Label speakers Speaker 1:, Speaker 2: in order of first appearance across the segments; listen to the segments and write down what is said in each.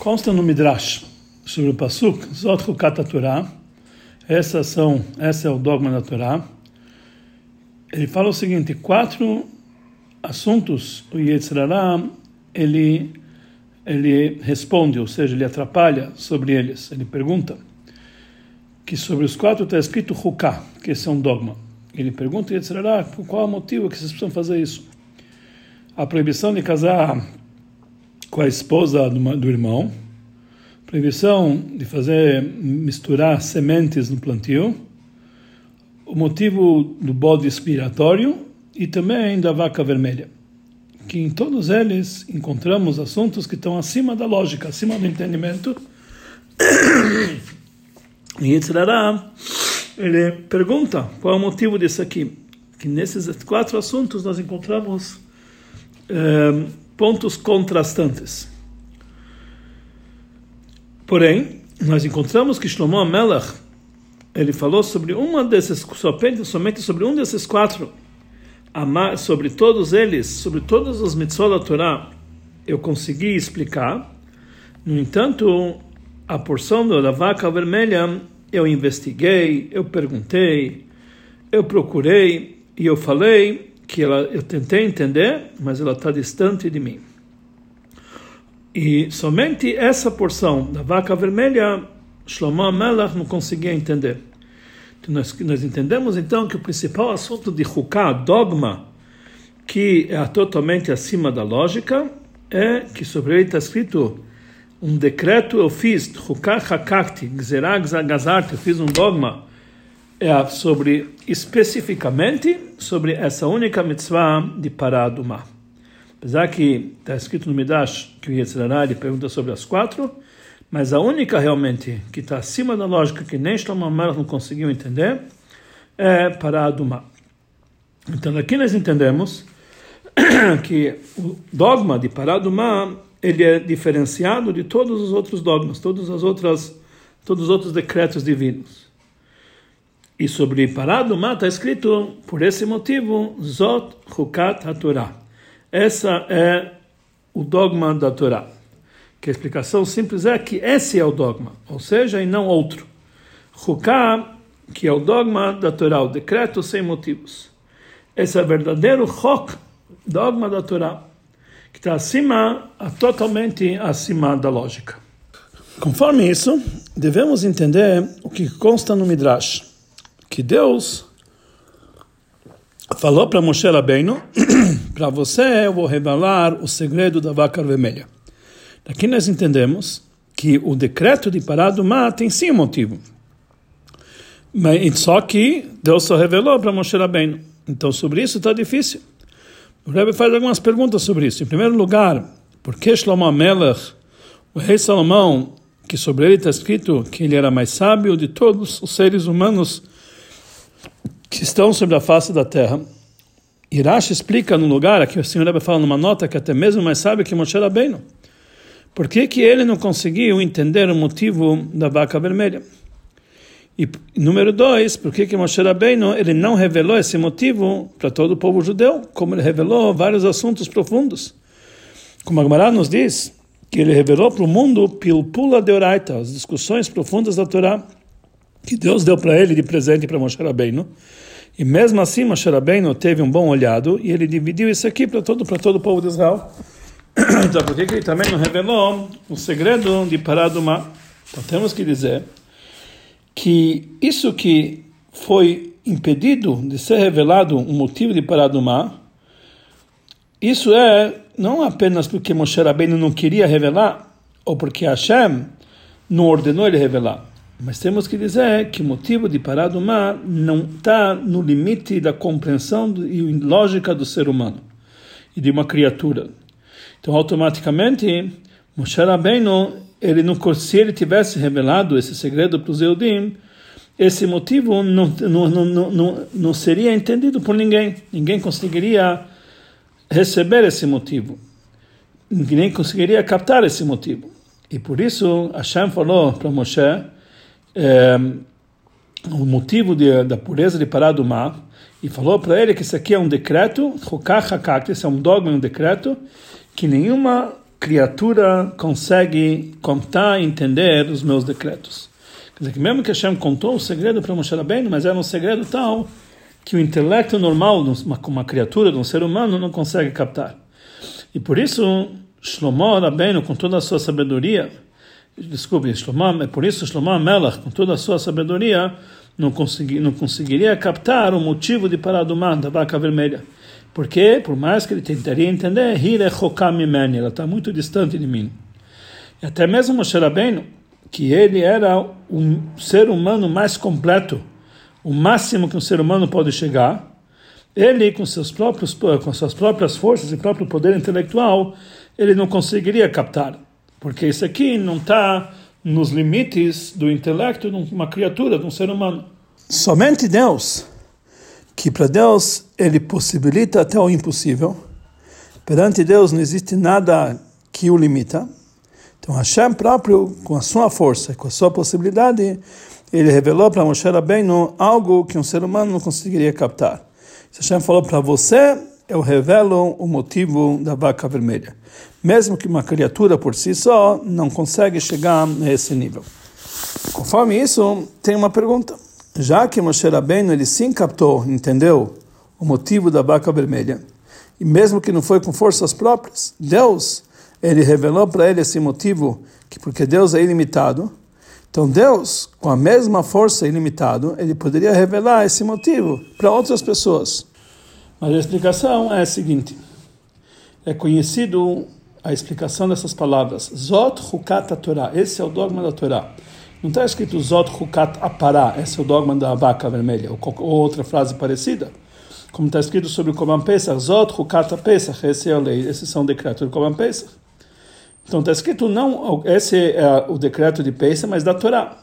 Speaker 1: Consta no Midrash sobre o Pasuk, Zot Hukat Torah, essa, são, essa é o dogma da Torá. Ele fala o seguinte, quatro assuntos o Yetzirará, ele, ele responde, ou seja, ele atrapalha sobre eles. Ele pergunta que sobre os quatro está escrito Huká, que esse é um dogma. Ele pergunta Yetzirará, por qual o motivo que vocês precisam fazer isso? A proibição de casar com a esposa do, irmão, proibição de fazer misturar sementes no plantio, o motivo do bode expiratório e também da vaca vermelha. Que em todos eles encontramos assuntos que estão acima da lógica, acima do entendimento. E Yitzhara, ele pergunta qual é o motivo disso aqui. Que nesses quatro assuntos nós encontramos eh, pontos contrastantes. Porém, nós encontramos que Shlomo Amelach, ele falou sobre uma desses, somente, sobre um desses quatro, sobre todos eles, sobre todos os mitzvot da Torá, eu consegui explicar. No entanto, a porção da vaca vermelha, eu investiguei, eu perguntei, eu procurei e eu falei que ela, eu tentei entender, mas ela está distante de mim. E somente essa porção da vaca vermelha, Shlomo Amelach não conseguia entender. Então nós, nós entendemos então que o principal assunto de Huká, dogma, que é totalmente acima da lógica, é que sobre ele está escrito um decreto eu fiz, Huká Hakakti, Gzerag Gazarti, eu fiz um dogma é sobre especificamente sobre essa única mitzvah de parar do mar. Apesar que está escrito no Midrash que o Yetzirah ele pergunta sobre as quatro, mas a única realmente que está acima da lógica que nem Shlomo Melech não conseguiu entender é parar do mar. Então aqui nós entendemos que o dogma de parar do mar ele é diferenciado de todos os outros dogmas, todas as outras, todos os outros decretos divinos. E sobre parar do mar está escrito, por esse motivo, Zot Hukat HaTorah. Essa é o dogma da Torá. Que a explicação simples é que esse é o dogma, ou seja, e não outro. Huká, que é o dogma da Torá, o decreto sem motivos. Esse é o verdadeiro Hok, dogma da Torá, que está acima, totalmente acima da lógica. Conforme isso, devemos entender o que consta no Midrash que Deus falou para Moshe Rabbeinu, para você eu vou revelar o segredo da vaca vermelha. Daqui nós entendemos que o decreto de parar do mar tem sim um motivo. Mas, só que Deus só revelou para Moshe Rabbeinu. Então sobre isso está difícil. O Rebbe faz algumas perguntas sobre isso. Em primeiro lugar, por que Shlomo Amelech, o rei Salomão, que sobre ele está escrito que ele era mais sábio de todos os seres humanos que estão sobre a face da terra. Irash explica no lugar, aqui o Senhor Rebbe fala numa nota que até mesmo mais sabe que Moshe Rabbeinu. Por que, que ele não conseguiu entender o motivo da vaca vermelha? E número dois, por que, que Moshe Rabbeinu ele não revelou esse motivo para todo o povo judeu, como ele revelou vários assuntos profundos? Como a Gemara nos diz, que ele revelou para o mundo pilpula de oraita, as discussões profundas da Torá que Deus deu para ele de presente para Moshe Rabbeinu. E mesmo assim, Moshe Rabbeinu teve um bom olhado e ele dividiu isso aqui para todo, todo o povo de Israel. então, por que ele também não revelou o segredo de parar do mar? Então, temos que dizer que isso que foi impedido de ser revelado um motivo de parar do mar, isso é não apenas porque Moshe Rabbeinu não queria revelar, ou porque Hashem não ordenou ele revelar, mas temos que dizer que o motivo de parar do mar não está no limite da compreensão e lógica do ser humano e de uma criatura. Então, automaticamente, Moshe Rabbeinu, ele não, se ele tivesse revelado esse segredo para os Eudim, esse motivo não, não, não, não, não seria entendido por ninguém. Ninguém conseguiria receber esse motivo. Ninguém conseguiria captar esse motivo. E por isso, Hashem falou para Moshe é, o motivo de, da pureza de parar do mar e falou para ele que isso aqui é um decreto, esse é um dogma, um decreto, que nenhuma criatura consegue contar e entender os meus decretos. Quer dizer, que mesmo que Hashem contou o segredo para Moshe Rabbeinu, mas era um segredo tal que o intelecto normal de uma, uma criatura, de um ser humano, não consegue captar. E por isso, Shlomo Rabbeinu, com toda a sua sabedoria, desculpe, Shlomo, é por isso Shlomo Melach, com toda a sua sabedoria, não, consegui, não conseguiria captar o motivo de parar do mar, da vaca vermelha. Porque, por mais que ele tentaria entender, ela está muito distante de mim. E até mesmo Moshe Rabbeinu, que ele era um ser humano mais completo, o máximo que um ser humano pode chegar, ele com seus próprios com suas próprias forças e próprio poder intelectual, ele não conseguiria captar, porque isso aqui não está nos limites do intelecto de uma criatura, de um ser humano. Somente Deus, que para Deus ele possibilita até o impossível. Perante Deus não existe nada que o limita. Então Hashem próprio, com a sua força, com a sua possibilidade, ele revelou para Moshe Rabbeinu algo que um ser humano não conseguiria captar. Hashem falou para você, eu revelo o motivo da vaca vermelha. Mesmo que uma criatura por si só não consegue chegar nesse nível. Conforme isso, tem uma pergunta. Já que Moshe Rabbeinu ele sim captou, entendeu o motivo da vaca vermelha, e mesmo que não foi com forças próprias, Deus ele revelou para ele esse motivo que porque Deus é ilimitado, então Deus, com a mesma força ilimitada, ele poderia revelar esse motivo para outras pessoas. Mas a explicação é a seguinte: é conhecido a explicação dessas palavras. Zot Hukat Torah. Esse é o dogma da Torá. Não está escrito Zot Hukat Apará. Esse é o dogma da vaca vermelha. Ou outra frase parecida. Como está escrito sobre o Korban Pesach. Zot Hukat Pesach. Esse é a lei. Esses são decretos do Korban Pesach. Então está escrito não, esse é o decreto de Pesach, mas da Torá.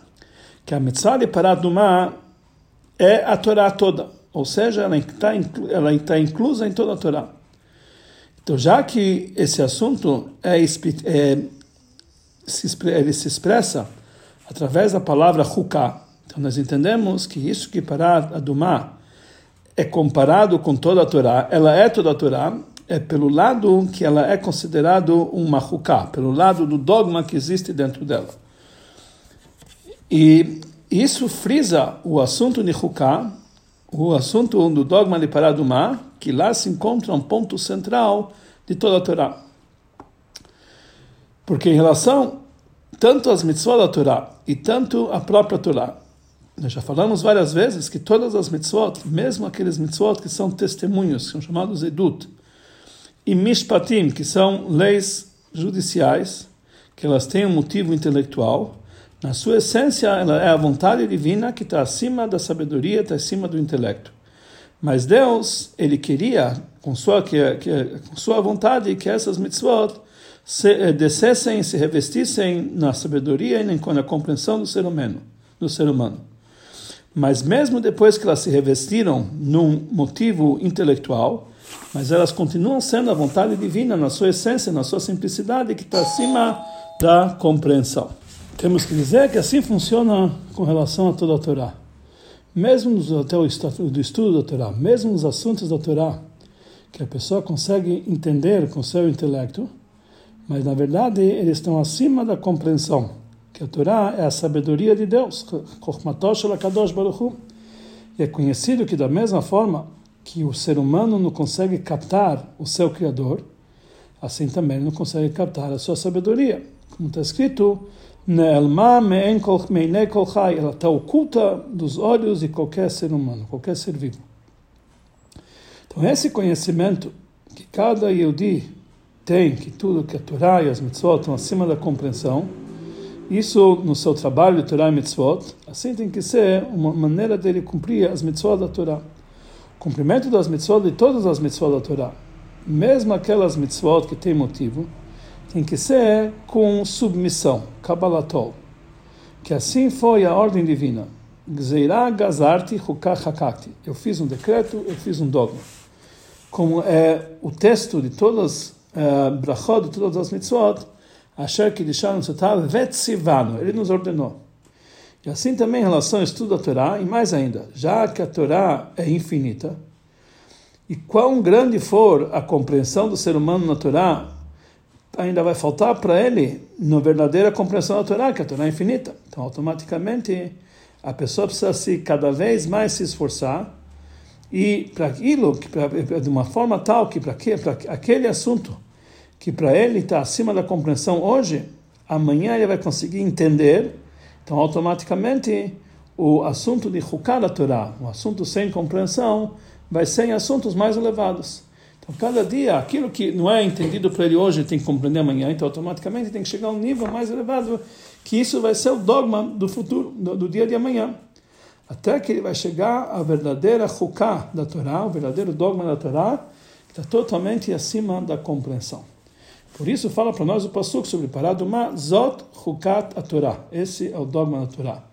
Speaker 1: Que a mitzvah de mar é a Torá toda. Ou seja, ela está, ela está inclusa em toda a Torá. Então, já que esse assunto é, é se, ele se expressa através da palavra Huká, então nós entendemos que isso que parar a do mar é comparado com toda a Torá, ela é toda a Torá, é pelo lado que ela é considerado uma huká, pelo lado do dogma que existe dentro dela. E isso frisa o assunto de huká, o assunto do dogma de Paradumá, que lá se encontra um ponto central de toda a Torá. Porque em relação tanto às mitzvot da Torá e tanto à própria Torá, nós já falamos várias vezes que todas as mitzvot, mesmo aqueles mitzvot que são testemunhos, que são chamados edut, e mishpatim, que são leis judiciais, que elas têm um motivo intelectual, na sua essência, ela é a vontade divina que está acima da sabedoria, está acima do intelecto. Mas Deus, ele queria, com sua, que, que, com sua vontade, que essas mitzvot se, eh, descessem, se revestissem na sabedoria e na compreensão do ser humano. Do ser humano. Mas mesmo depois que elas se revestiram num motivo intelectual, mas elas continuam sendo a vontade divina na sua essência, na sua simplicidade, que está acima da compreensão. Temos que dizer que assim funciona com relação a toda a Torá. Mesmo até o do estudo da Torá, mesmo nos assuntos da Torá, que a pessoa consegue entender com seu intelecto, mas na verdade eles estão acima da compreensão, que a Torá é a sabedoria de Deus, e é conhecido que da mesma forma que o ser humano não consegue captar o seu Criador, assim também não consegue captar a sua sabedoria. Como está escrito, ela está oculta dos olhos de qualquer ser humano, qualquer ser vivo. Então, esse conhecimento que cada Yehudi tem, que tudo que a Torá e as mitzvot estão acima da compreensão, isso no seu trabalho de Torá e mitzvot, assim tem que ser uma maneira dele cumprir as mitzvot da Torá cumprimento das mitzvot de todas as mitzvot da Torá, mesmo aquelas mitzvot que têm motivo, tem que ser com submissão, kabbalatol, que assim foi a ordem divina. Gzeirah gazarti hakakti. Eu fiz um decreto, eu fiz um dogma. Como é o texto de todas uh, brachot, de todas as mitzvot, Asher Kidishan Sotav Vetzivano, ele nos ordenou. E assim também em relação ao estudo da Torá, e mais ainda, já que a Torá é infinita, e quão grande for a compreensão do ser humano na Torá, ainda vai faltar para ele na verdadeira compreensão da Torá, que a Torá é infinita. Então, automaticamente, a pessoa precisa se cada vez mais se esforçar e para aquilo, de uma forma tal que para aquele assunto que para ele está acima da compreensão hoje, amanhã ele vai conseguir entender. Então, automaticamente, o assunto de Hukkah da Torá, o assunto sem compreensão, vai ser em assuntos mais elevados. Então, cada dia, aquilo que não é entendido por ele hoje, ele tem que compreender amanhã, então automaticamente tem que chegar a um nível mais elevado, que isso vai ser o dogma do futuro, do, do dia de amanhã. Até que ele vai chegar à verdadeira Hukkah da Torá, o verdadeiro dogma da Torá, que está totalmente acima da compreensão. Por isso fala para nós o Passuk sobre Paraduma, Zot Hukat a Torá. Esse é o dogma da Torá.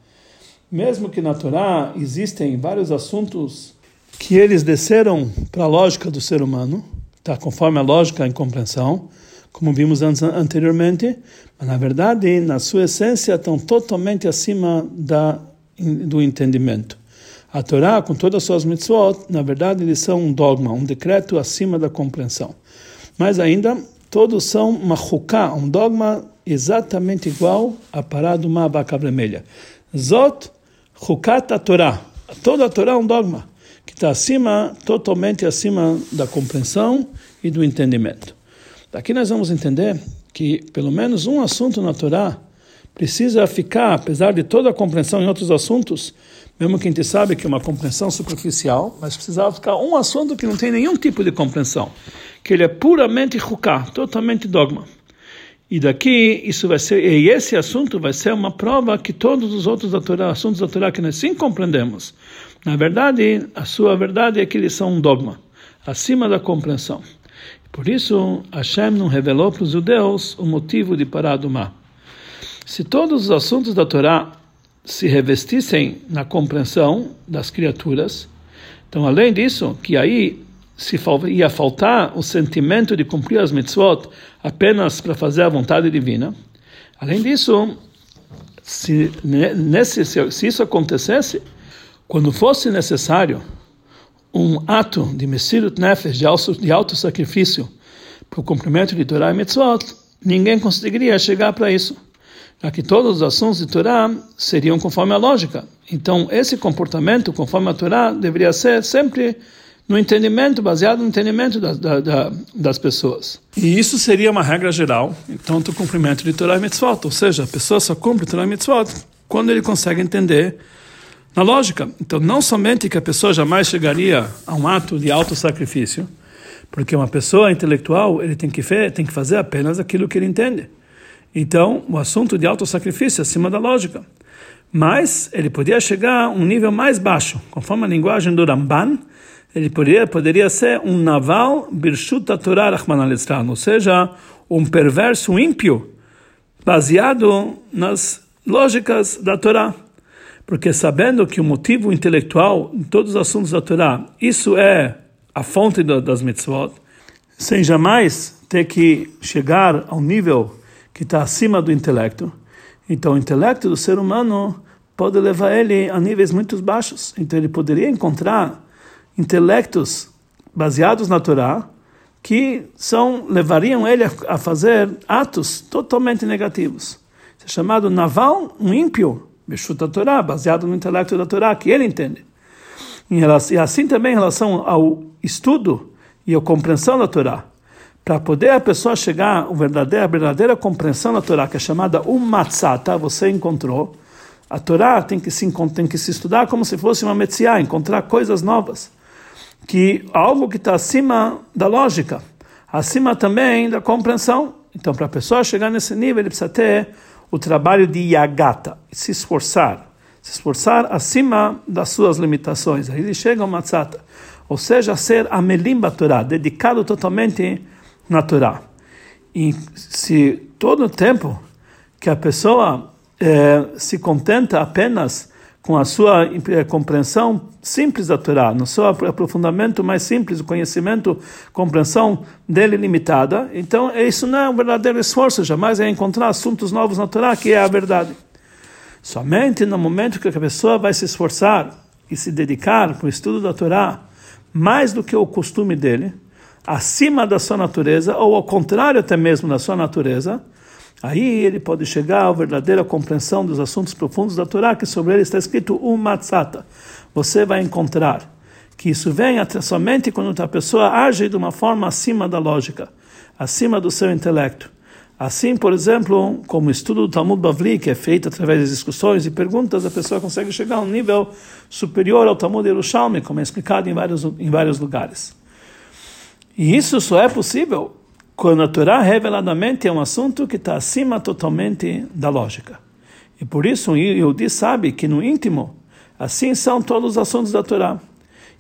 Speaker 1: Mesmo que na Torá existem vários assuntos que eles desceram para a lógica do ser humano, tá? conforme a lógica e compreensão, como vimos anteriormente, mas na verdade, na sua essência, estão totalmente acima da, do entendimento. A Torá, com todas as suas mitzvot, na verdade, eles são um dogma, um decreto acima da compreensão. Mas ainda, todos são machuká, um dogma exatamente igual a pará do uma vaca vermelha. Zot chukat a Torá. Toda a Torá é um dogma, que está acima, totalmente acima da compreensão e do entendimento. Daqui nós vamos entender que pelo menos um assunto na Torá precisa ficar, apesar de toda a compreensão em outros assuntos, mesmo que a gente sabe que é uma compreensão superficial, mas precisava ficar um assunto que não tem nenhum tipo de compreensão que ele é puramente ruká, totalmente dogma. E daqui isso vai ser, e esse assunto vai ser uma prova que todos os outros da Torá, assuntos da Torá que nós sim compreendemos, na verdade, a sua verdade é que eles são um dogma, acima da compreensão. Por isso, Hashem não revelou para os judeus o motivo de parar do mar. Se todos os assuntos da Torá se revestissem na compreensão das criaturas, então, além disso, que aí se ia faltar o sentimento de cumprir as mitzvot apenas para fazer a vontade divina. Além disso, se, nesse, se isso acontecesse, quando fosse necessário um ato de Messirut Nefesh, de auto, de auto sacrifício, para o cumprimento de Torah e Mitzvot, ninguém conseguiria chegar para isso, já que todos os assuntos de Torá seriam conforme a lógica. Então, esse comportamento, conforme a Torá, deveria ser sempre no entendimento, baseado no entendimento da, da, da, das pessoas. E isso seria uma regra geral, então, do cumprimento de Torah e Mitzvot, ou seja, a pessoa só cumpre Torah e Mitzvot quando ele consegue entender na lógica. Então, não somente que a pessoa jamais chegaria a um ato de auto-sacrifício, porque uma pessoa intelectual ele tem que, tem que fazer apenas aquilo que ele entende. Então, o assunto de auto-sacrifício é acima da lógica. Mas ele podia chegar a um nível mais baixo, conforme a linguagem do Ramban, ele poderia, poderia ser um naval birshut Torah Rahman al ou seja, um perverso ímpio, baseado nas lógicas da Torá. Porque sabendo que o motivo intelectual em todos os assuntos da Torá, isso é a fonte das mitzvot, sem jamais ter que chegar ao nível que está acima do intelecto. Então, o intelecto do ser humano pode levar ele a níveis muito baixos. Então, ele poderia encontrar intelectos baseados na Torá que são levariam ele a, fazer atos totalmente negativos. Isso é chamado naval, um ímpio, Beshuta Torá, baseado no intelecto da Torá, que ele entende. e assim também em relação ao estudo e a compreensão da Torá. Para poder a pessoa chegar à verdadeira, verdadeira compreensão da Torá, que é chamada Umatzata, você encontrou, a Torá tem que se, tem que se estudar como se fosse uma metziá, encontrar coisas novas que algo que está acima da lógica, acima também da compreensão. Então, para a pessoa chegar nesse nível, ele precisa ter o trabalho de yagata, se esforçar, se esforçar acima das suas limitações. Aí ele chega ao matzata, ou seja, ser amelimba Torá, dedicado totalmente na Torá. E se todo o tempo que a pessoa eh, se contenta apenas com a sua eh, compreensão simples da Torá, no seu aprofundamento mais simples, o conhecimento, compreensão dele limitada, então isso não é um verdadeiro esforço, jamais é encontrar assuntos novos na Torá, que é a verdade. Somente no momento que a pessoa vai se esforçar e se dedicar para o estudo da Torá, mais do que o costume dele, acima da sua natureza, ou ao contrário até mesmo da sua natureza, aí ele pode chegar à verdadeira compreensão dos assuntos profundos da Torá, que sobre ele está escrito o matzata. Você vai encontrar que isso vem até somente quando a pessoa age de uma forma acima da lógica, acima do seu intelecto. Assim, por exemplo, como o estudo do Talmud Bavli, que é feito através de discussões e perguntas, a pessoa consegue chegar a um nível superior ao Talmud Yerushalmi, como é explicado em vários, em vários lugares. E isso só é possível quando a Torá reveladamente é um assunto que está acima totalmente da lógica. E por isso o Yehudi sabe que no íntimo, assim são todos os assuntos da Torá.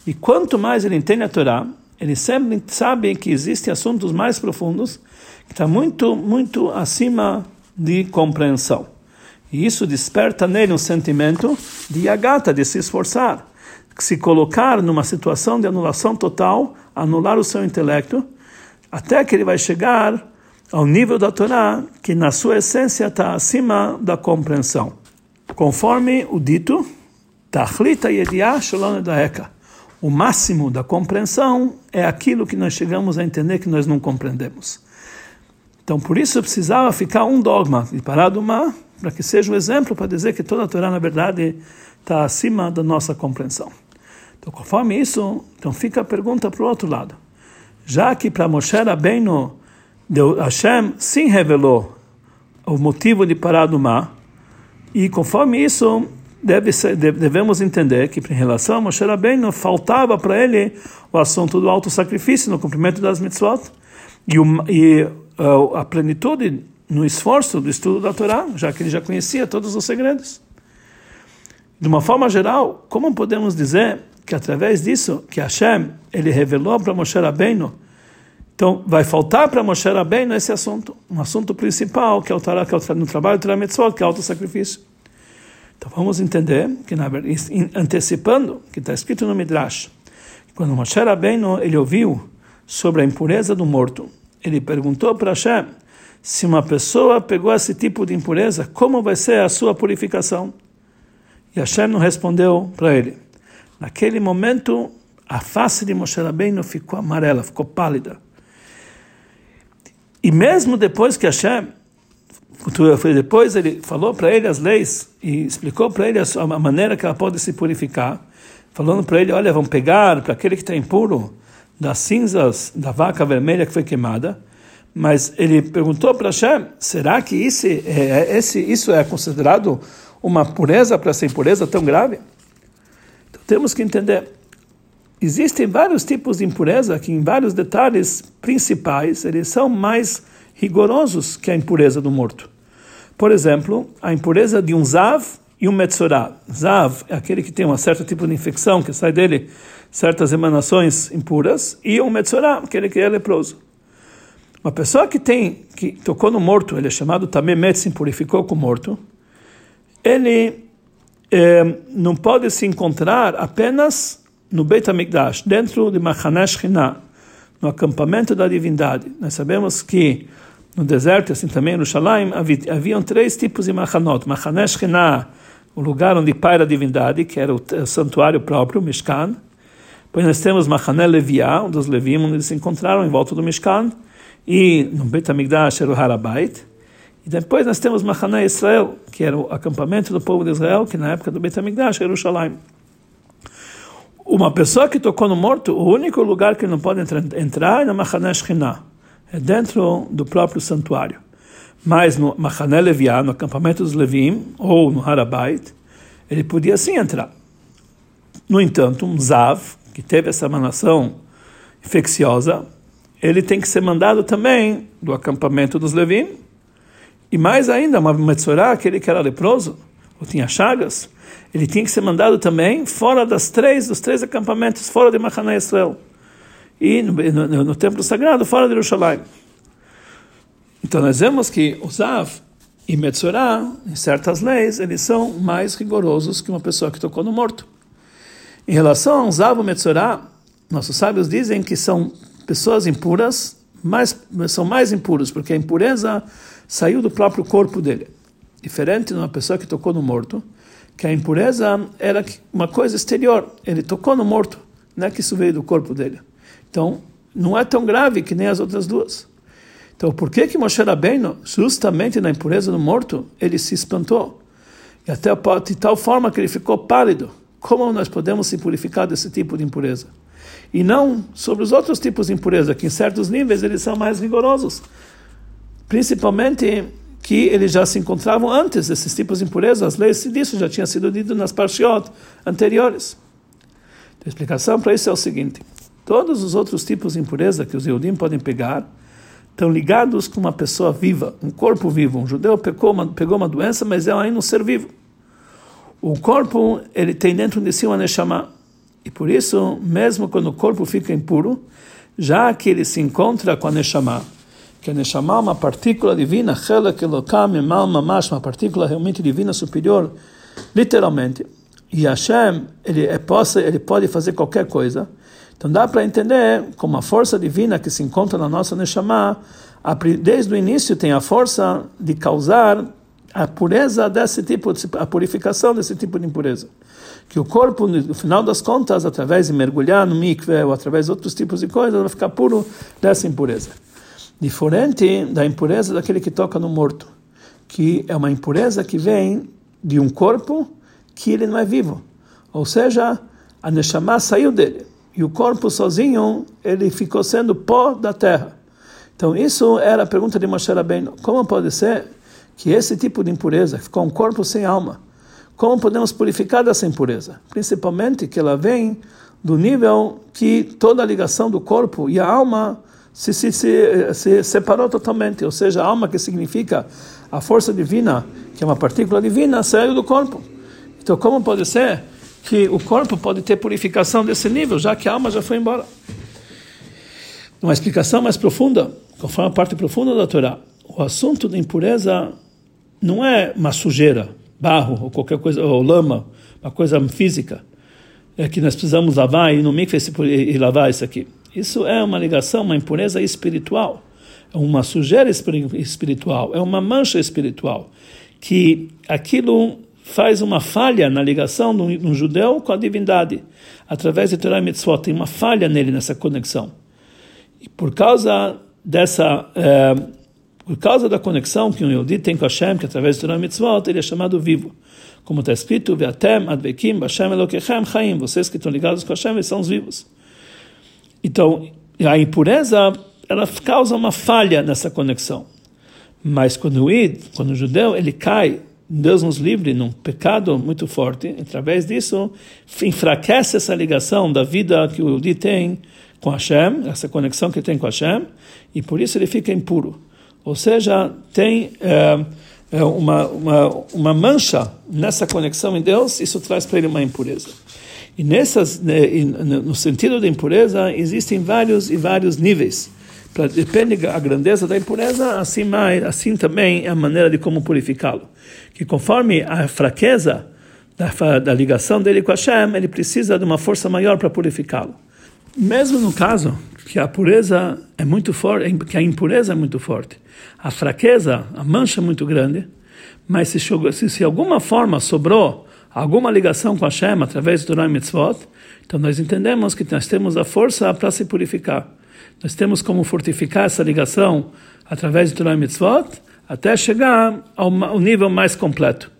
Speaker 1: E quanto mais ele entende a Torá, ele sempre sabe que existem assuntos mais profundos que está muito, muito acima de compreensão. E isso desperta nele um sentimento de agata, de se esforçar, se colocar numa situação de anulação total, anular o seu intelecto, até que ele vai chegar ao nível da Torá, que na sua essência está acima da compreensão. Conforme o dito, Tachlita Yediah. O máximo da compreensão é aquilo que nós chegamos a entender que nós não compreendemos. Então, por isso precisava ficar um dogma de parado uma para que seja um exemplo para dizer que toda a Torá, na verdade, está acima da nossa compreensão. Então, conforme isso, então fica a pergunta para o outro lado. Já que para Moshe Rabbeinu, Hashem sim revelou o motivo de parar do mar, e conforme isso, deve ser, devemos entender que, em relação a Moshe Rabbeinu, faltava para ele o assunto do auto sacrifício no cumprimento das mitzvot, e, o, e a plenitude no esforço do estudo da Torá, já que ele já conhecia todos os segredos. De uma forma geral, como podemos dizer que através disso que Hashem ele revelou para Moshe Rabbeinu, então vai faltar para Moshe Rabbeinu esse assunto, um assunto principal que é o Torá, que é o no trabalho do Mitzvot, que é o auto-sacrifício. Então vamos entender que na antecipando que está escrito no Midrash, quando Moshe Rabbeinu ele ouviu sobre a impureza do morto, ele perguntou para Hashem se uma pessoa pegou esse tipo de impureza, como vai ser a sua purificação? E Hashem não respondeu para ele. Naquele momento, a face de Moshe Rabbeinu ficou amarela, ficou pálida. E mesmo depois que Hashem, depois ele falou para ele as leis e explicou para ele a maneira que ela pode se purificar, falando para ele, olha, vamos pegar para aquele que está impuro, das cinzas da vaca vermelha que foi queimada, mas ele perguntou para Hashem, será que esse, é, é, esse, isso é considerado uma pureza para essa impureza tão grave? Temos que entender. Existem vários tipos de impureza que, em vários detalhes principais, eles são mais rigorosos que a impureza do morto. Por exemplo, a impureza de um zav e um metzorah. Zav é aquele que tem um certo tipo de infecção, que sai dele certas emanações impuras, e um metzorah, aquele que é leproso. Uma pessoa que tem, que tocou no morto, ele é chamado também se purificou com o morto, ele não pode se encontrar apenas no Beit HaMikdash, dentro de Machanesh Chinah, no acampamento da divindade. Nós sabemos que no deserto, assim também no Shalaim, haviam três tipos de Machanot. Machanesh Chinah, o lugar onde paira a divindade, que era o santuário próprio, o Mishkan. Depois nós temos Machané Leviá, onde os Levim onde eles se encontraram em volta do Mishkan, e no Bet HaMikdash era o Harabait. E depois nós temos Machané Israel, que era o acampamento do povo de Israel, que na época do Bet HaMikdash Shalaim. Uma pessoa que tocou no morto, o único lugar que não pode entrar é no Machané Shekhinah, é dentro do próprio santuário. Mas no Machané Leviá, no acampamento dos Levim, ou no Harabait, ele podia sim entrar. No entanto, um Zav, que teve essa emanação infecciosa, ele tem que ser mandado também do acampamento dos Levim. E mais ainda, uma Metzorah, aquele que era leproso, ou tinha chagas, ele tinha que ser mandado também fora das três, dos três acampamentos, fora de Machaná Israel. E no, no, no, templo sagrado, fora de Jerusalém. Então nós vemos que o Zav e Metzorah, em certas leis, eles são mais rigorosos que uma pessoa que tocou no morto. Em relação ao Zav e Metzorah, nossos sábios dizem que são pessoas impuras, mais, são mais impuros, porque a impureza saiu do próprio corpo dele. Diferente de uma pessoa que tocou no morto, que a impureza era uma coisa exterior. Ele tocou no morto, não é que isso veio do corpo dele. Então, não é tão grave que nem as outras duas. Então, por que que Moshe Rabbeinu, justamente na impureza do morto, ele se espantou? E até de tal forma que ele ficou pálido. Como nós podemos se purificar desse tipo de impureza? E não sobre os outros tipos de impureza, que em certos níveis eles são mais rigorosos. Principalmente que eles já se encontravam antes desses tipos de impureza, as leis disso já tinham sido dito nas parshiot anteriores. A explicação para isso é o seguinte: todos os outros tipos de impureza que os Eudim podem pegar estão ligados com uma pessoa viva, um corpo vivo. Um judeu pegou uma, pegou uma doença, mas é ainda um ser vivo. O corpo ele tem dentro de si uma neshama. E por isso, mesmo quando o corpo fica impuro, já que ele se encontra com a neshama, que a neshama é uma partícula divina, uma partícula realmente divina superior, literalmente, e Hashem, ele, é posse, ele pode fazer qualquer coisa, então dá para entender como a força divina que se encontra na nossa Neshama, desde o início tem a força de causar a pureza desse tipo, a purificação desse tipo de impureza. Que o corpo, no final das contas, através de mergulhar no mikve ou através de outros tipos de coisas, vai ficar puro dessa impureza. Diferente da impureza daquele que toca no morto, que é uma impureza que vem de um corpo que ele não é vivo. Ou seja, a Neshama saiu dele e o corpo sozinho ele ficou sendo pó da terra. Então isso era a pergunta de Moshe Rabbeinu. Como pode ser que esse tipo de impureza ficou um corpo sem alma? Como podemos purificar dessa impureza? Principalmente que ela vem do nível que toda a ligação do corpo e a alma se, se, se, se separou totalmente, ou seja, a alma que significa a força divina, que é uma partícula divina, saiu do corpo. Então como pode ser que o corpo pode ter purificação desse nível, já que a alma já foi embora. Uma explicação mais profunda, conforme a parte profunda da Torá, o assunto da impureza não é uma sujeira, barro ou qualquer coisa, ou lama, uma coisa física, é que nós precisamos lavar e no mikve e lavar isso aqui. Isso é uma ligação, uma impureza espiritual, é uma sujeira espiritual, é uma mancha espiritual, que aquilo faz uma falha na ligação de um judeu com a divindade, através de Torah e Mitzvot, tem uma falha nele nessa conexão. E por causa dessa, é, por causa da conexão que um Yehudi tem com Hashem, que através de Torah Mitzvot, ele é chamado vivo. Como está escrito, Ve'atem advekim b'Hashem elokechem chaim, vocês que estão ligados com Hashem, são os vivos. Então, a impureza, ela causa uma falha nessa conexão. Mas quando o id, quando o judeu, ele cai Deus nos livre num pecado muito forte, através disso enfraquece essa ligação da vida que o Yudi tem com Hashem, essa conexão que tem com Hashem, e por isso ele fica impuro. Ou seja, tem é, uma, uma, uma mancha nessa conexão em Deus, isso traz para ele uma impureza. E nessas, né, no sentido da impureza, existem vários e vários níveis depende a grandeza da impureza, assim mais, assim também é a maneira de como purificá-lo. Que conforme a fraqueza da, da ligação dele com Hashem, ele precisa de uma força maior para purificá-lo. Mesmo no caso que a pureza é muito forte, que a impureza é muito forte, a fraqueza, a mancha é muito grande, mas se, se, se alguma forma sobrou alguma ligação com Hashem através do Torah e Mitzvot, então nós entendemos que nós temos a força para se purificar. Nós temos como fortificar essa ligação através do Torah Mitzvot até chegar ao, ao nível mais completo.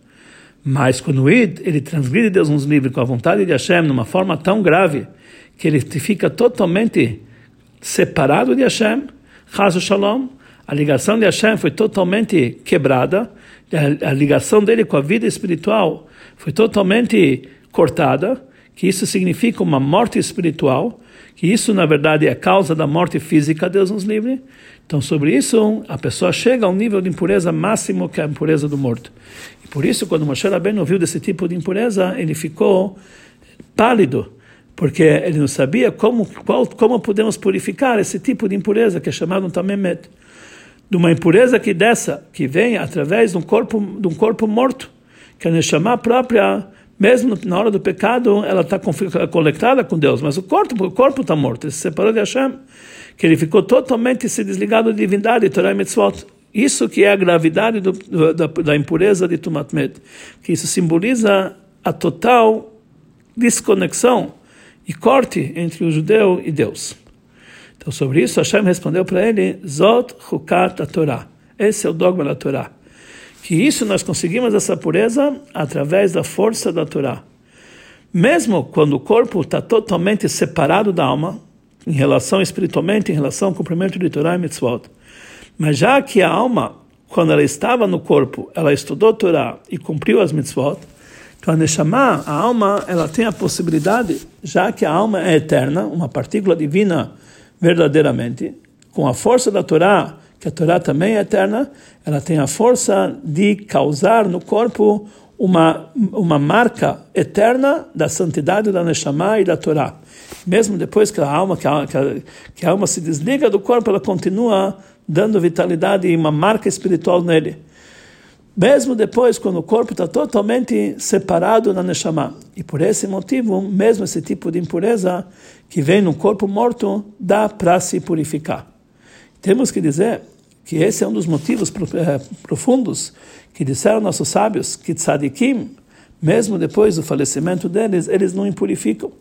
Speaker 1: Mas quando o Id, ele transgride Deus nos livre com a vontade de Hashem numa forma tão grave que ele fica totalmente separado de Hashem, Chazu Shalom, a ligação de Hashem foi totalmente quebrada, a ligação dele com a vida espiritual foi totalmente cortada, que isso significa uma morte espiritual, que isso na verdade é causa da morte física, Deus nos livre. Então sobre isso a pessoa chega a um nível de impureza máximo que é a impureza do morto. E por isso quando Moshe Rabbeinu ouviu desse tipo de impureza, ele ficou pálido, porque ele não sabia como qual, como podemos purificar esse tipo de impureza que é chamado tamemet, de uma impureza que dessa que vem através de um corpo de um corpo morto, que é chamar própria mesmo na hora do pecado, ela está conectada com Deus, mas o corpo o corpo está morto, ele se separou de Hashem, que ele ficou totalmente se desligado da divindade, Torah e Mitzvot. Isso que é a gravidade do, da, da, impureza de Tumatmet, que isso simboliza a total desconexão e corte entre o judeu e Deus. Então, sobre isso, Hashem respondeu para ele, Zot Chukat a Torá. Esse é o dogma da Torá. Que isso nós conseguimos essa pureza através da força da Torá. Mesmo quando o corpo está totalmente separado da alma, em relação espiritualmente, em relação ao cumprimento de Torá e Mitzvot, mas já que a alma, quando ela estava no corpo, ela estudou Torá e cumpriu as Mitzvot, então a Neshama, a alma, ela tem a possibilidade, já que a alma é eterna, uma partícula divina verdadeiramente, com a força da Torá, que a Torá também é eterna, ela tem a força de causar no corpo uma, uma marca eterna da santidade da Neshama e da Torá. Mesmo depois que a alma, que a, que a, alma se desliga do corpo, ela continua dando vitalidade e uma marca espiritual nele. Mesmo depois, quando o corpo está totalmente separado na Neshama. E por esse motivo, mesmo esse tipo de impureza que vem no corpo morto, dá para se purificar. Temos que dizer que esse é um dos motivos eh, profundos que disseram nossos sábios que tzadikim, mesmo depois do falecimento deles, eles não impurificam.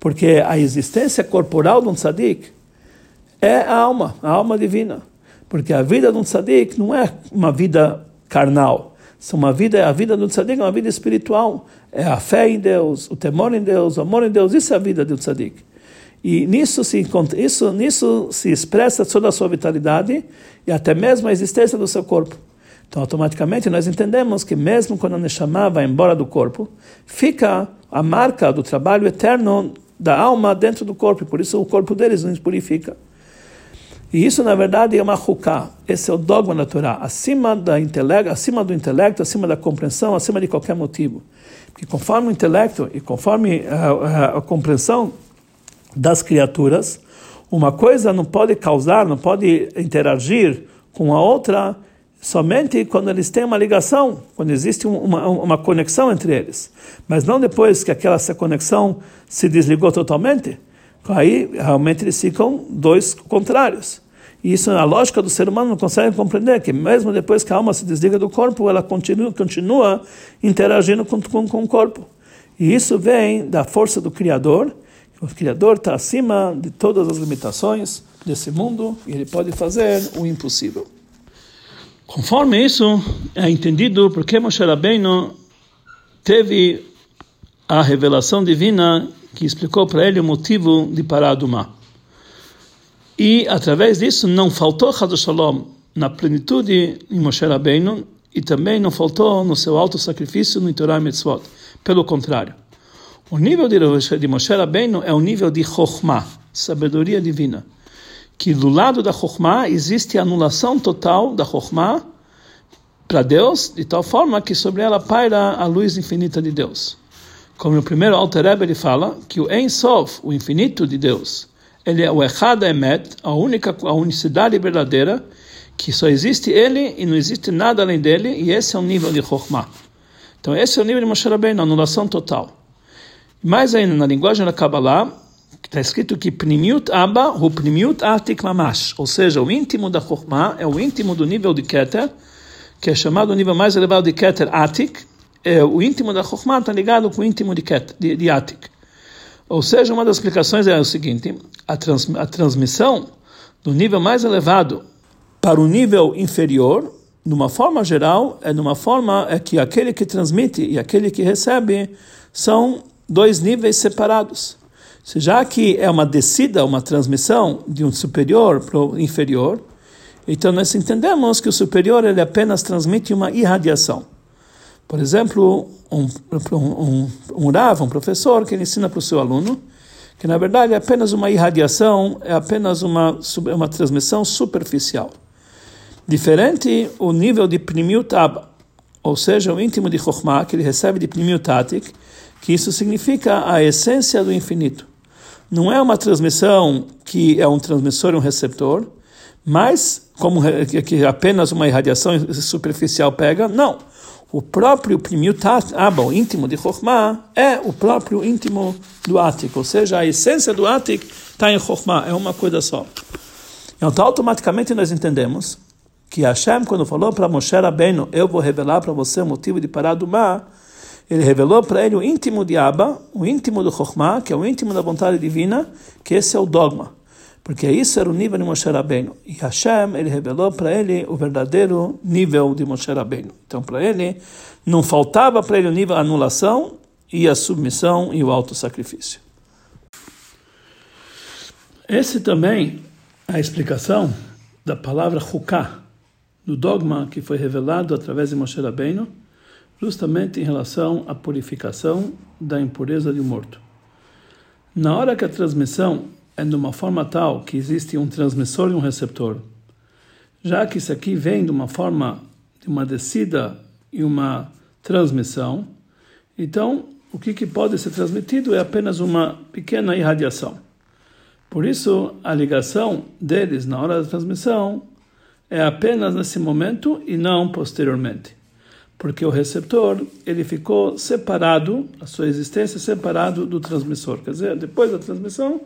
Speaker 1: Porque a existência corporal de um tzadik é a alma, a alma divina. Porque a vida de um tzadik não é uma vida carnal. Se uma vida, a vida do tzadik é uma vida espiritual. É a fé em Deus, o temor em Deus, o amor em Deus. Isso é a vida do tzadik. E nisso se, isso, nisso se expressa toda a sua vitalidade e até mesmo a existência do seu corpo. Então, automaticamente, nós entendemos que mesmo quando a Neshama vai embora do corpo, fica a marca do trabalho eterno da alma dentro do corpo, e por isso o corpo deles não se purifica. E isso, na verdade, é uma ruká. Esse é o dogma Torá. Acima, da intelecto, acima do intelecto, acima da compreensão, acima de qualquer motivo. Porque conforme o intelecto e conforme a, a, a compreensão das criaturas, uma coisa não pode causar, não pode interagir com a outra somente quando eles têm uma ligação, quando existe uma, uma conexão entre eles. Mas não depois que aquela conexão se desligou totalmente. Aí realmente eles ficam dois contrários. E isso a lógica do ser humano não consegue compreender que mesmo depois que a alma se desliga do corpo, ela continua, continua interagindo com, com, com o corpo. E isso vem da força do Criador o Criador está acima de todas as limitações desse mundo e ele pode fazer o impossível. Conforme isso é entendido porque Moshe Rabbeinu teve a revelação divina que explicou para ele o motivo de parar do mar. E através disso não faltou Chad Shalom na plenitude em Moshe Rabbeinu e também não faltou no seu alto sacrifício no Torah Mitzvot. Pelo contrário. O nível de Moshe Rabbeinu é o nível de Chokhmah, sabedoria divina. Que do lado da Chokhmah existe a anulação total da Chokhmah para Deus, de tal forma que sobre ela paira a luz infinita de Deus. Como no primeiro Alter Rebbe ele fala que o Ein Sof, o infinito de Deus, ele é o Echad Emet, a única a unicidade verdadeira, que só existe ele e não existe nada além dele, e esse é o nível de Chokhmah. Então esse é o nível de Moshe Rabbeinu, anulação total. Mais ainda, na linguagem da Kabbalah, está escrito que Pnimiut Abba, o Pnimiut Atik Mamash, ou seja, o íntimo da Chokhmah é o íntimo do nível de Keter, que é chamado o nível mais elevado de Keter Atik, é, o íntimo da Chokhmah está ligado com o íntimo de, Keter, de, de Atik. Ou seja, uma das explicações é o seguinte, a, trans, a transmissão do nível mais elevado para o nível inferior, de uma forma geral, é de uma forma é que aquele que transmite e aquele que recebe são dois níveis separados. Já que é uma descida, uma transmissão de um superior para o inferior, então nós entendemos que o superior ele apenas transmite uma irradiação. Por exemplo, um, um, um Rav, um professor, que ele ensina para o seu aluno, que na verdade é apenas uma irradiação, é apenas uma, uma transmissão superficial. Diferente o nível de Pnimiut Abba, ou seja, o íntimo de Chokhmah, que ele recebe de Pnimiut Atik, que isso significa a essência do infinito. Não é uma transmissão que é um transmissor e um receptor, mas como que apenas uma irradiação superficial pega, não. O próprio primiutat aba, o íntimo de Chokhmah, é o próprio íntimo do ático, ou seja, a essência do ático está em Chokhmah, é uma coisa só. Então, automaticamente nós entendemos que Hashem, quando falou para Moshe Rabbeinu, eu vou revelar para você o motivo de parar do mar, ele revelou para ele o íntimo de Abba, o íntimo do Chokhmah, que é o íntimo da vontade divina, que esse é o dogma. porque isso era o nível de Moshe Rabbeinu. E Hashem, ele revelou para ele o verdadeiro nível de Moshe Rabbeinu. Então, para ele, não faltava para ele o nível de anulação e a submissão e o auto-sacrifício. Esse também é a explicação da palavra Huká, do dogma que foi revelado através de Moshe Rabbeinu, justamente em relação à purificação da impureza de um morto. Na hora que a transmissão é de uma forma tal que existe um transmissor e um receptor, já que isso aqui vem de uma forma de uma descida e uma transmissão, então o que, que pode ser transmitido é apenas uma pequena irradiação. Por isso, a ligação deles na hora da transmissão é apenas nesse momento e não posteriormente. Porque o receptor ele ficou separado, a sua existência separado do transmissor. Quer dizer, depois da transmissão,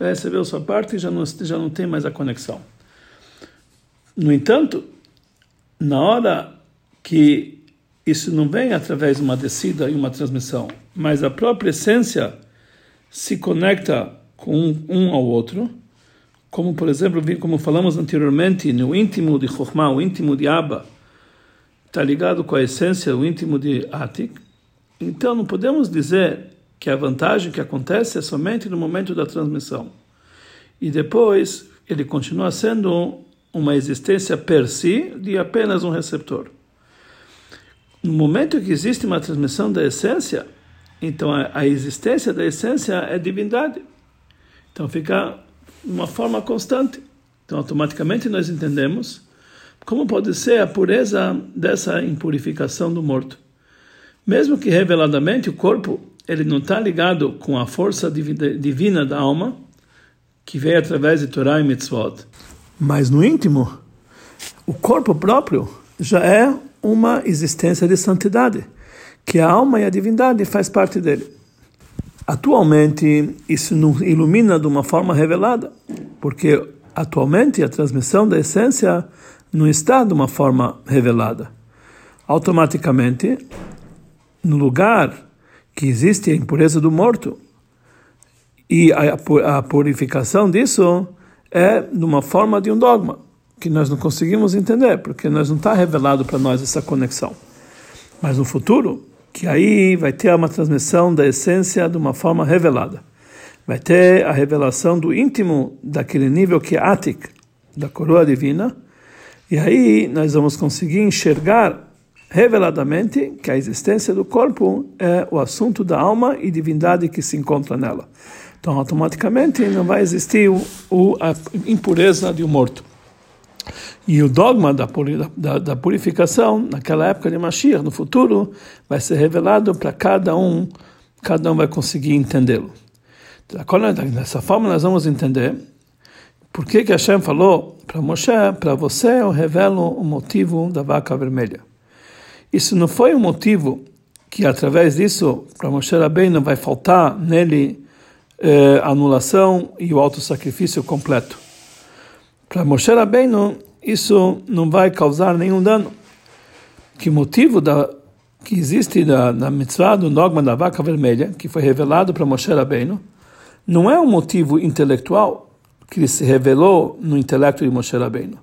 Speaker 1: ele recebeu sua parte e já não, já não tem mais a conexão. No entanto, na hora que isso não vem através de uma descida e uma transmissão, mas a própria essência se conecta com um, ao outro, como por exemplo, como falamos anteriormente, no íntimo de Chokhmah, o íntimo de Abba, está ligado com a essência, o íntimo de Atik. Então não podemos dizer que a vantagem que acontece é somente no momento da transmissão. E depois ele continua sendo uma existência per si de apenas um receptor. No momento que existe uma transmissão da essência, então a, existência da essência é divindade. Então fica uma forma constante. Então automaticamente nós entendemos como pode ser a pureza dessa impurificação do morto. Mesmo que reveladamente o corpo ele não está ligado com a força divina da alma, que veio através de Torah e Mitzvot. Mas no íntimo, o corpo próprio já é uma existência de santidade, que a alma e a divindade faz parte dele. Atualmente, isso não ilumina de uma forma revelada, porque atualmente a transmissão da essência não está de uma forma revelada. Automaticamente, no lugar que existe a impureza do morto, e a, purificação disso é de uma forma de um dogma, que nós não conseguimos entender, porque nós não está revelado para nós essa conexão. Mas no futuro, que aí vai ter uma transmissão da essência de uma forma revelada. Vai ter a revelação do íntimo daquele nível que é Atik, da coroa divina, e aí nós vamos conseguir enxergar reveladamente que a existência do corpo é o assunto da alma e divindade que se encontra nela. Então, automaticamente não vai existir o, o, a impureza de um morto. E o dogma da, da, da, purificação, naquela época de Mashiach, no futuro, vai ser revelado para cada um, cada um vai conseguir entendê-lo. Dessa forma, nós vamos entender por que, que Hashem falou para Moshe: para você eu revelo o motivo da vaca vermelha. Isso não foi um motivo que, através disso, para Moshe não vai faltar nele eh, anulação e o auto-sacrifício completo. Para Moshe Rabbeinu, isso não vai causar nenhum dano. Que motivo da, que existe da, na mitzvah do dogma da vaca vermelha, que foi revelado para Moshe Rabbeinu, não é um motivo intelectual que se revelou no intelecto de Moshe Rabbeinu.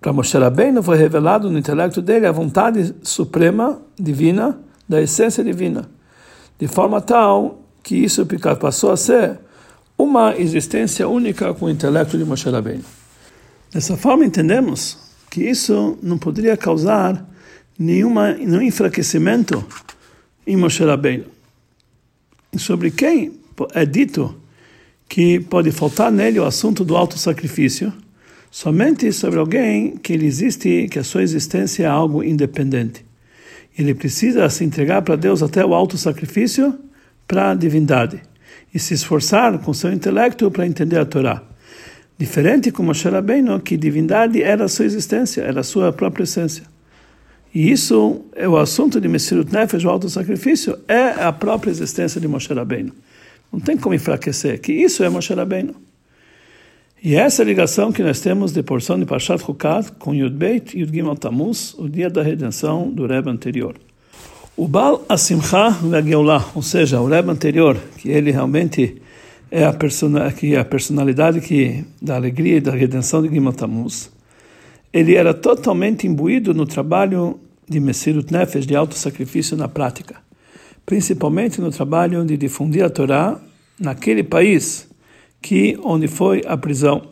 Speaker 1: Para Moshe Rabbeinu foi revelado no intelecto dele a vontade suprema, divina, da essência divina, de forma tal que isso passou a ser uma existência única com o intelecto de Moshe Rabbeinu. Dessa forma, entendemos que isso não poderia causar nenhuma, nenhum enfraquecimento em Moshe Rabbeinu. Sobre quem é dito que pode faltar nele o assunto do auto-sacrifício, somente sobre alguém que ele existe, que a sua existência é algo independente. Ele precisa se entregar para Deus até o auto-sacrifício para a divindade e se esforçar com seu intelecto para entender a Torá. Diferente como Moshe Rabbeinu, que divindade era a sua existência, era a sua própria essência. E isso é o assunto de Messirut Nefesh, o auto-sacrifício, é a própria existência de Moshe Rabbeinu. Não tem como enfraquecer, que isso é Moshe Rabbeinu. E essa é a ligação que nós temos de porção de Parshat Chukat com Yud Beit e Yud Gimel Tammuz, o dia da redenção do Rebbe anterior. O Baal Asimcha Vageulah, ou seja, o Rebbe anterior, que ele realmente é a, persona, que a personalidade que da alegria e da redenção de Gimatamuz. Ele era totalmente imbuído no trabalho de Messirut Nefesh, de auto-sacrifício na prática, principalmente no trabalho de difundir a Torá naquele país que onde foi a prisão,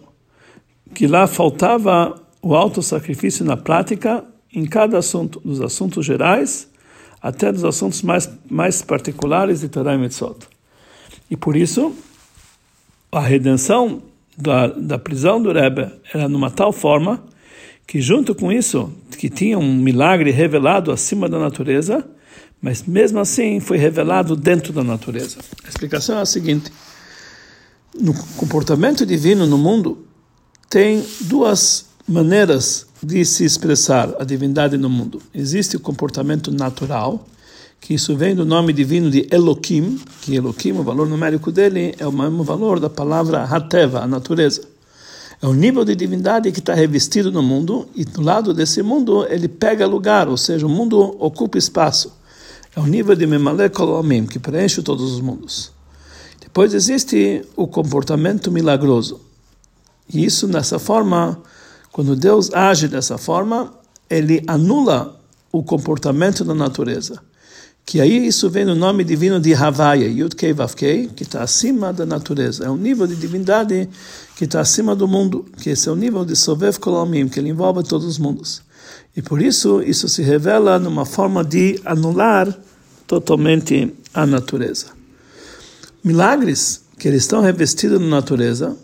Speaker 1: que lá faltava o auto-sacrifício na prática em cada assunto, dos assuntos gerais até dos assuntos mais, mais particulares de Torah e Mitzvot. E por isso, a redenção da, da prisão do Rebbe era numa tal forma que junto com isso, que tinha um milagre revelado acima da natureza, mas mesmo assim foi revelado dentro da natureza. A explicação é a seguinte: no comportamento divino no mundo tem duas maneiras de se expressar a divindade no mundo. Existe o comportamento natural, que isso vem do nome divino de Elohim, que Elohim, o valor numérico dele, é o mesmo valor da palavra Hateva, a natureza. É o nível de divindade que está revestido no mundo, e do lado desse mundo ele pega lugar, ou seja, o mundo ocupa espaço. É o nível de Memalek Olamim, que preenche todos os mundos. Depois existe o comportamento milagroso. E isso, nessa forma, quando Deus age dessa forma, ele anula o comportamento da natureza. Que aí isso vem no nome divino de Havaya, Yud Kei Vav Kei, que está acima da natureza. É um nível de divindade que está acima do mundo, que esse é o nível de Sovev Kolomim, que ele envolve todos os mundos. E por isso, isso se revela numa forma de anular totalmente a natureza. Milagres que eles estão revestidos na natureza,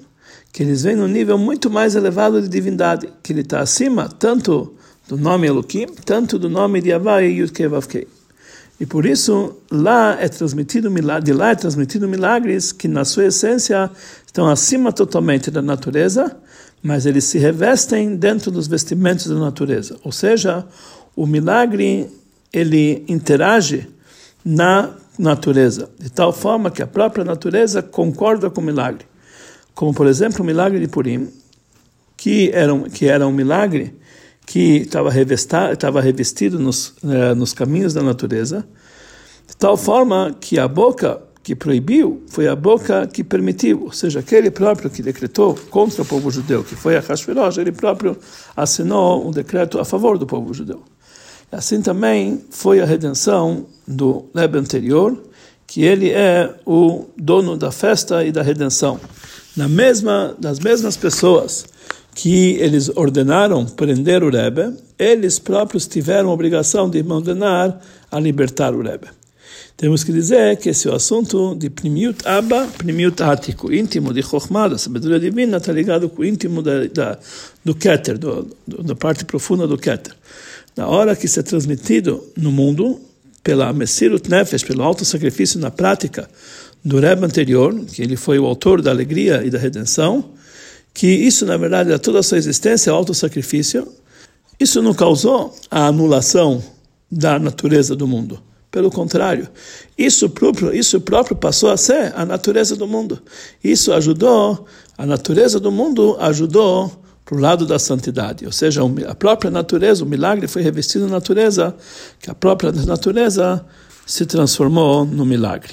Speaker 1: que eles vêm num nível muito mais elevado de divindade, que ele está acima tanto do nome Elohim, tanto do nome de Havai e Yud Vavkei. E por isso, lá é transmitido de lá é transmitido milagres que na sua essência estão acima totalmente da natureza, mas eles se revestem dentro dos vestimentos da natureza. Ou seja, o milagre ele interage na natureza, de tal forma que a própria natureza concorda com o milagre como por exemplo o milagre de Purim, que era um, que era um milagre que estava revestido nos, eh, nos caminhos da natureza, de tal forma que a boca que proibiu foi a boca que permitiu, ou seja, aquele próprio que decretou contra o povo judeu, que foi a Hashverosh, ele próprio assinou um decreto a favor do povo judeu. Assim também foi a redenção do Lebe anterior, que ele é o dono da festa e da redenção na mesma, das mesmas pessoas que eles ordenaram prender o Rebbe, eles próprios tiveram a obrigação de ordenar a libertar o Rebbe. Temos que dizer que esse é o assunto de Primiut Abba, Primiut Ático, íntimo de Chokhmah, da sabedoria divina, está ligado com o íntimo da, da, do Keter, do, do, da parte profunda do Keter. Na hora que isso é transmitido no mundo, pela Messirut Nefesh, pelo alto sacrifício na prática, do Rebbe anterior, que ele foi o autor da alegria e da redenção, que isso, na verdade, é toda a sua existência, é auto-sacrifício, isso não causou a anulação da natureza do mundo. Pelo contrário, isso próprio, isso próprio passou a ser a natureza do mundo. Isso ajudou, a natureza do mundo ajudou para o lado da santidade. Ou seja, a própria natureza, o milagre foi revestido na natureza, que a própria natureza se transformou no milagre.